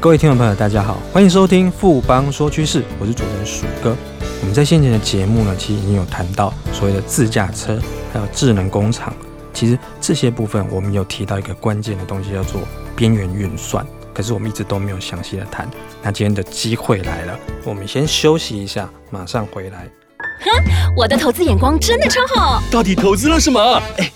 各位听众朋友，大家好，欢迎收听富邦说趋势，我是主持人鼠哥。我们在先前的节目呢，其实已经有谈到所谓的自驾车，还有智能工厂。其实这些部分，我们有提到一个关键的东西，叫做边缘运算。可是我们一直都没有详细的谈。那今天的机会来了，我们先休息一下，马上回来。哼，我的投资眼光真的超好。到底投资了什么？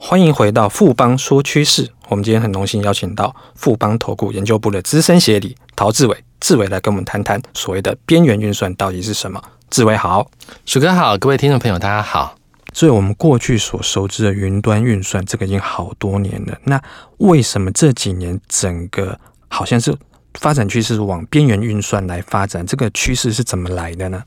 欢迎回到富邦说趋势。我们今天很荣幸邀请到富邦投顾研究部的资深协理陶志伟，志伟来跟我们谈谈所谓的边缘运算到底是什么。志伟好，鼠哥好，各位听众朋友大家好。所以，我们过去所熟知的云端运算，这个已经好多年了。那为什么这几年整个好像是发展趋势是往边缘运算来发展？这个趋势是怎么来的呢？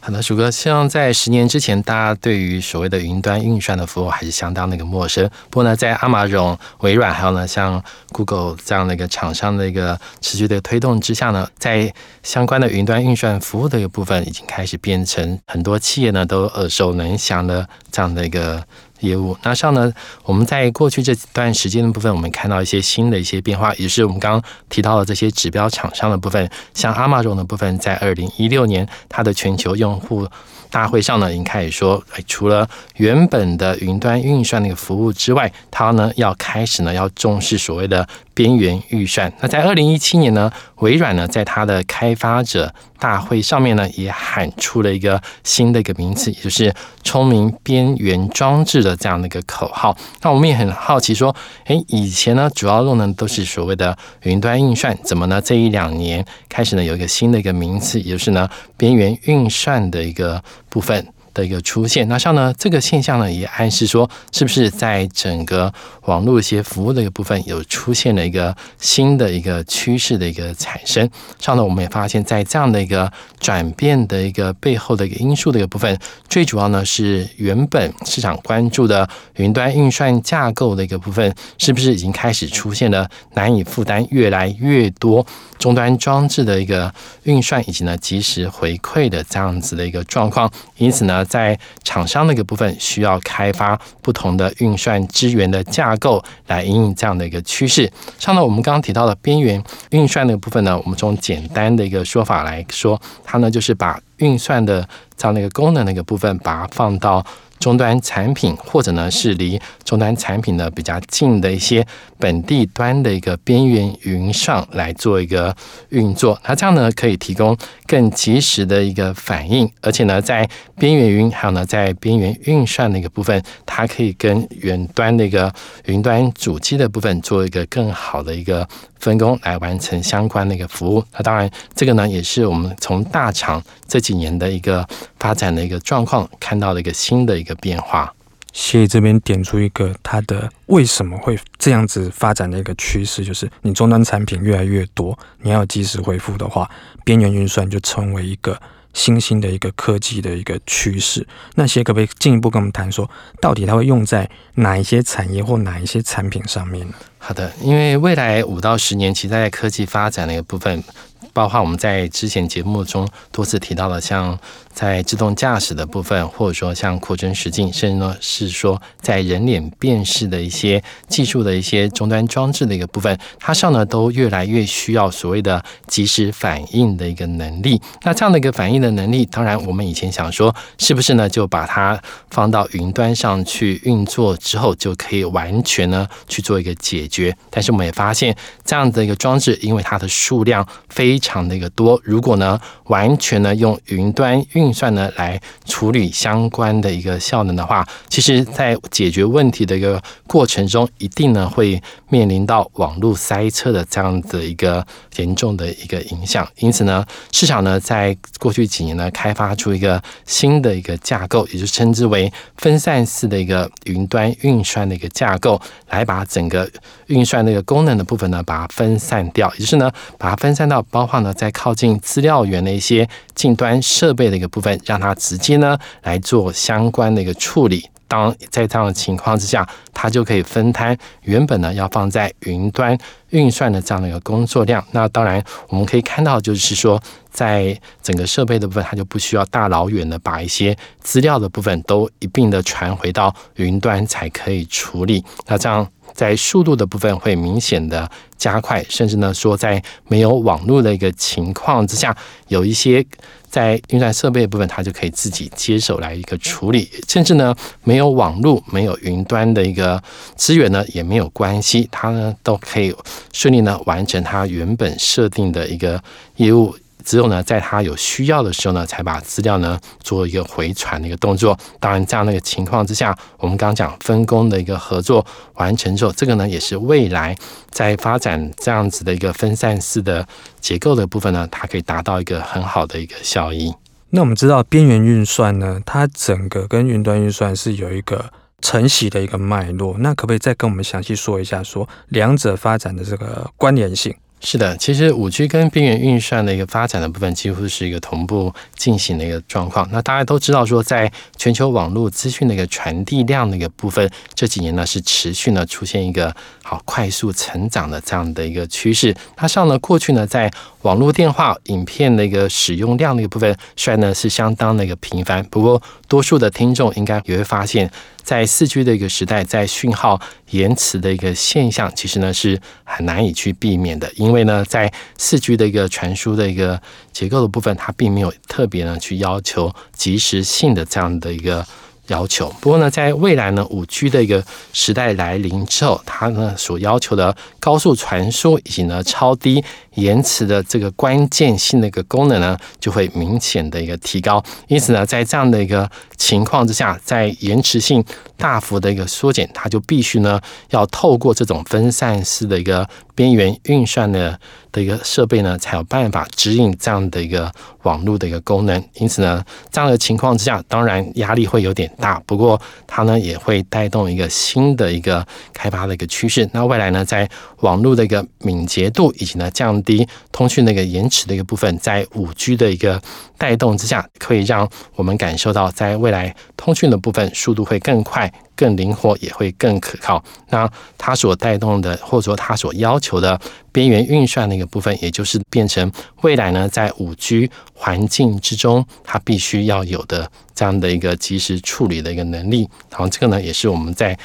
好的，鼠哥，希望在十年之前，大家对于所谓的云端运算的服务还是相当的一个陌生。不过呢，在阿玛荣、微软还有呢像 Google 这样的一个厂商的一个持续的推动之下呢，在相关的云端运算服务的一个部分，已经开始变成很多企业呢都耳熟能详的这样的一个。业务，那上呢，我们在过去这段时间的部分，我们看到一些新的一些变化，也是我们刚刚提到的这些指标厂商的部分，像阿玛种的部分，在二零一六年它的全球用户大会上呢，已经开始说，哎，除了原本的云端运算那个服务之外，它呢要开始呢要重视所谓的边缘运算。那在二零一七年呢，微软呢在它的开发者大会上面呢，也喊出了一个新的一个名词，也就是聪明边缘装置的这样的一个口号。那我们也很好奇说，诶，以前呢主要用的都是所谓的云端运算，怎么呢这一两年开始呢有一个新的一个名词，也就是呢边缘运算的一个部分。的一个出现，那像呢这个现象呢，也暗示说，是不是在整个网络一些服务的一个部分，有出现了一个新的一个趋势的一个产生？上呢，我们也发现，在这样的一个转变的一个背后的一个因素的一个部分，最主要呢是原本市场关注的云端运算架构的一个部分，是不是已经开始出现了难以负担越来越多终端装置的一个运算，以及呢及时回馈的这样子的一个状况？因此呢。在厂商那个部分，需要开发不同的运算资源的架构来应用这样的一个趋势。像呢，我们刚刚提到的边缘运算那个部分呢，我们从简单的一个说法来说，它呢就是把运算的这样的一个功能那个部分，把它放到。终端产品，或者呢是离终端产品呢比较近的一些本地端的一个边缘云上来做一个运作，那这样呢可以提供更及时的一个反应，而且呢在边缘云还有呢在边缘运算的一个部分，它可以跟远端的一个云端主机的部分做一个更好的一个。分工来完成相关的一个服务，那当然，这个呢也是我们从大厂这几年的一个发展的一个状况看到的一个新的一个变化。谢谢这边点出一个它的为什么会这样子发展的一个趋势，就是你终端产品越来越多，你要及时回复的话，边缘运算就成为一个。新兴的一个科技的一个趋势，那谢可不可以进一步跟我们谈说，到底它会用在哪一些产业或哪一些产品上面呢？好的，因为未来五到十年，其实在科技发展的一个部分。包括我们在之前节目中多次提到的，像在自动驾驶的部分，或者说像扩增实境，甚至呢是说在人脸辨识的一些技术的一些终端装置的一个部分，它上呢都越来越需要所谓的及时反应的一个能力。那这样的一个反应的能力，当然我们以前想说，是不是呢就把它放到云端上去运作之后，就可以完全呢去做一个解决？但是我们也发现，这样的一个装置，因为它的数量非常的一个多，如果呢完全呢用云端运算呢来处理相关的一个效能的话，其实在解决问题的一个过程中，一定呢会面临到网络塞车的这样的一个严重的一个影响。因此呢，市场呢在过去几年呢开发出一个新的一个架构，也就称之为分散式的一个云端运算的一个架构，来把整个运算的一个功能的部分呢把它分散掉，也就是呢把它分散到包。话呢，在靠近资料源的一些近端设备的一个部分，让它直接呢来做相关的一个处理。当在这样的情况之下，它就可以分摊原本呢要放在云端运算的这样的一个工作量。那当然，我们可以看到，就是说，在整个设备的部分，它就不需要大老远的把一些资料的部分都一并的传回到云端才可以处理。那这样。在速度的部分会明显的加快，甚至呢说在没有网络的一个情况之下，有一些在运算设备部分，它就可以自己接手来一个处理，甚至呢没有网络、没有云端的一个资源呢也没有关系，它呢都可以顺利呢完成它原本设定的一个业务。只有呢，在他有需要的时候呢，才把资料呢做一个回传的一个动作。当然，这样的一个情况之下，我们刚刚讲分工的一个合作完成之后，这个呢也是未来在发展这样子的一个分散式的结构的部分呢，它可以达到一个很好的一个效益。那我们知道边缘运算呢，它整个跟云端运算是有一个承袭的一个脉络。那可不可以再跟我们详细说一下，说两者发展的这个关联性？是的，其实五 G 跟边缘运算的一个发展的部分，几乎是一个同步进行的一个状况。那大家都知道说，在全球网络资讯的一个传递量的一个部分，这几年呢是持续呢出现一个好快速成长的这样的一个趋势。它上呢过去呢在网络电话、影片的一个使用量的一个部分，虽然呢是相当的一个频繁，不过多数的听众应该也会发现。在四 G 的一个时代，在讯号延迟的一个现象，其实呢是很难以去避免的，因因为呢，在四 G 的一个传输的一个结构的部分，它并没有特别呢去要求及时性的这样的一个。要求。不过呢，在未来呢，五 G 的一个时代来临之后，它呢所要求的高速传输以及呢超低延迟的这个关键性的一个功能呢，就会明显的一个提高。因此呢，在这样的一个情况之下，在延迟性大幅的一个缩减，它就必须呢要透过这种分散式的一个边缘运算的的一个设备呢，才有办法指引这样的一个网络的一个功能。因此呢，这样的情况之下，当然压力会有点大。不过它呢也会带动一个新的一个开发的一个趋势。那未来呢，在网络的一个敏捷度以及呢降低通讯的一个延迟的一个部分，在五 G 的一个带动之下，可以让我们感受到在未来通讯的部分速度会更快。更灵活也会更可靠。那它所带动的，或者说它所要求的边缘运算的一个部分，也就是变成未来呢，在五 G 环境之中，它必须要有的这样的一个及时处理的一个能力。然后这个呢，也是我们在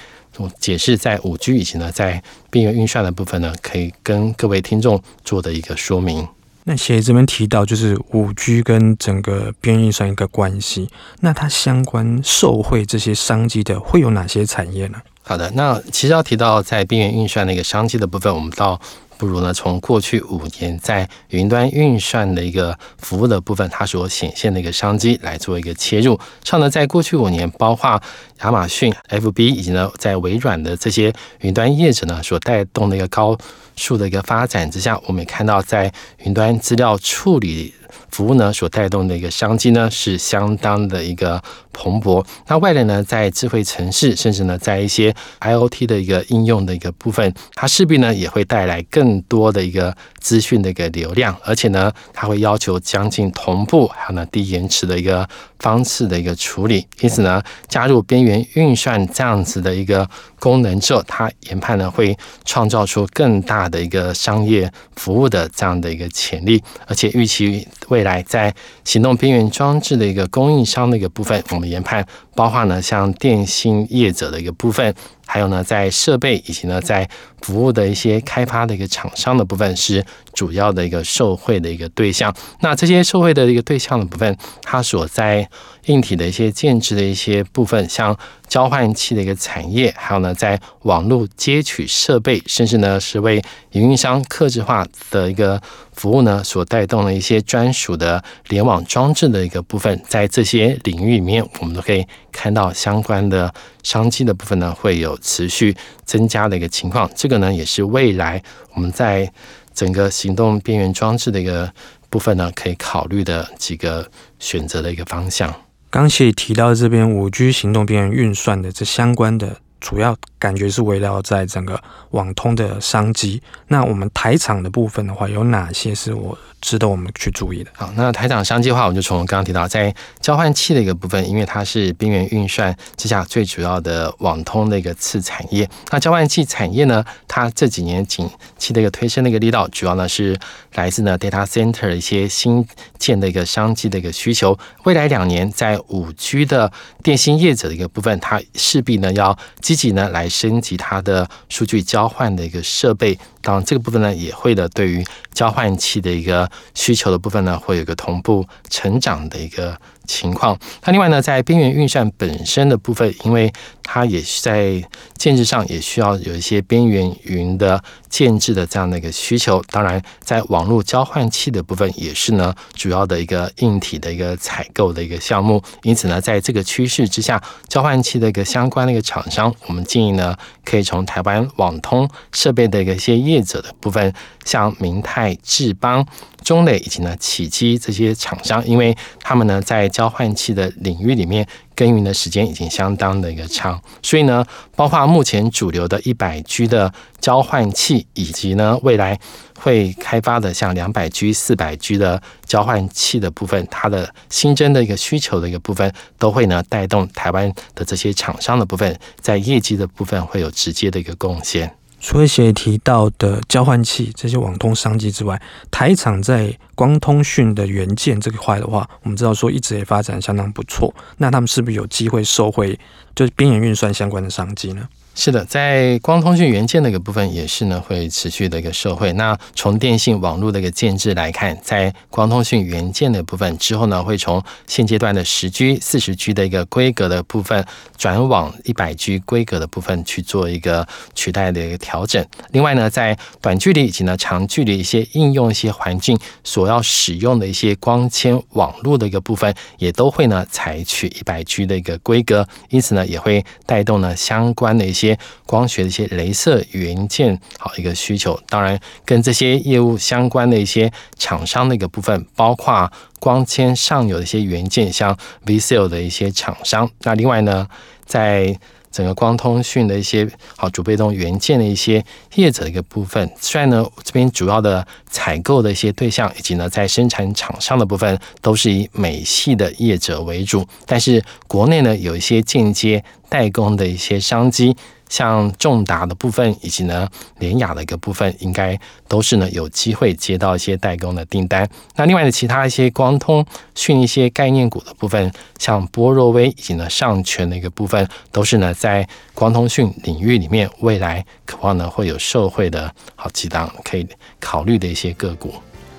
解释在五 G 以及呢，在边缘运算的部分呢，可以跟各位听众做的一个说明。那写这边提到，就是五 G 跟整个边缘运算一个关系，那它相关受惠这些商机的会有哪些产业呢？好的，那其实要提到在边缘运算那个商机的部分，我们到。不如呢，从过去五年在云端运算的一个服务的部分，它所显现的一个商机来做一个切入。像呢，在过去五年，包括亚马逊、FB 以及呢，在微软的这些云端业者呢，所带动的一个高速的一个发展之下，我们也看到在云端资料处理。服务呢所带动的一个商机呢是相当的一个蓬勃。那外来呢，在智慧城市，甚至呢在一些 IoT 的一个应用的一个部分，它势必呢也会带来更多的一个资讯的一个流量，而且呢它会要求将近同步，还有呢低延迟的一个方式的一个处理。因此呢，加入边缘运算这样子的一个功能之后，它研判呢会创造出更大的一个商业服务的这样的一个潜力，而且预期。未来在行动边缘装置的一个供应商的一个部分，我们研判包括呢像电信业者的一个部分，还有呢在设备以及呢在服务的一些开发的一个厂商的部分是主要的一个受惠的一个对象。那这些受惠的一个对象的部分，它所在硬体的一些建制的一些部分，像交换器的一个产业，还有呢在网络接取设备，甚至呢是为营运商客制化的一个服务呢所带动的一些专属的联网装置的一个部分，在这些领域里面，我们都可以看到相关的商机的部分呢会有持续增加的一个情况。这个呢也是未来我们在整个行动边缘装置的一个部分呢可以考虑的几个选择的一个方向。刚才也提到这边五 G 行动边缘运算的这相关的主要感觉是围绕在整个网通的商机。那我们台厂的部分的话，有哪些是我值得我们去注意的？好，那台厂商机的话，我们就从刚刚提到，在交换器的一个部分，因为它是边缘运算之下最主要的网通的一个次产业。那交换器产业呢，它这几年景气的一个推升的一个力道，主要呢是来自呢 data center 一些新建的一个商机的一个需求。未来两年，在五 G 的电信业者的一个部分，它势必呢要积己呢来升级它的数据交换的一个设备。当然，这个部分呢也会的对于交换器的一个需求的部分呢，会有一个同步成长的一个情况。那另外呢，在边缘运算本身的部分，因为它也是在建制上也需要有一些边缘云的建制的这样的一个需求。当然，在网络交换器的部分也是呢主要的一个硬体的一个采购的一个项目。因此呢，在这个趋势之下，交换器的一个相关的一个厂商，我们建议呢可以从台湾网通设备的一个一些业者的部分，像明泰、智邦、中磊以及呢启基这些厂商，因为他们呢在交换器的领域里面。耕耘的时间已经相当的一个长，所以呢，包括目前主流的一百 G 的交换器，以及呢未来会开发的像两百 G、四百 G 的交换器的部分，它的新增的一个需求的一个部分，都会呢带动台湾的这些厂商的部分，在业绩的部分会有直接的一个贡献。除了协提到的交换器这些网通商机之外，台厂在光通讯的元件这个块的话，我们知道说一直也发展相当不错。那他们是不是有机会收回，就是边缘运算相关的商机呢？是的，在光通讯元件的一个部分也是呢，会持续的一个社会。那从电信网络的一个建制来看，在光通讯元件的部分之后呢，会从现阶段的十 G、四十 G 的一个规格的部分，转往一百 G 规格的部分去做一个取代的一个调整。另外呢，在短距离以及呢长距离一些应用一些环境所要使用的一些光纤网络的一个部分，也都会呢采取一百 G 的一个规格，因此呢，也会带动呢相关的一些。光学的一些镭射元件，好一个需求。当然，跟这些业务相关的一些厂商的一个部分，包括光纤上游的一些元件，像 VCSEL 的一些厂商。那另外呢，在整个光通讯的一些好主被动元件的一些业者一个部分，虽然呢这边主要的采购的一些对象以及呢在生产厂商的部分都是以美系的业者为主，但是国内呢有一些间接代工的一些商机。像重达的部分，以及呢联雅的一个部分，应该都是呢有机会接到一些代工的订单。那另外的其他一些光通讯一些概念股的部分，像波若威以及呢上诠的一个部分，都是呢在光通讯领域里面未来渴望呢会有受惠的好几档可以考虑的一些个股。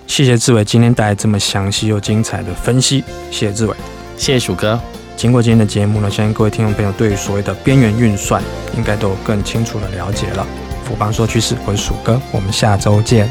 谢谢志伟今天带来这么详细又精彩的分析，谢谢志伟，谢谢鼠哥。经过今天的节目呢，相信各位听众朋友对于所谓的边缘运算应该都有更清楚的了解了。福邦说趋势，我是鼠哥，我们下周见。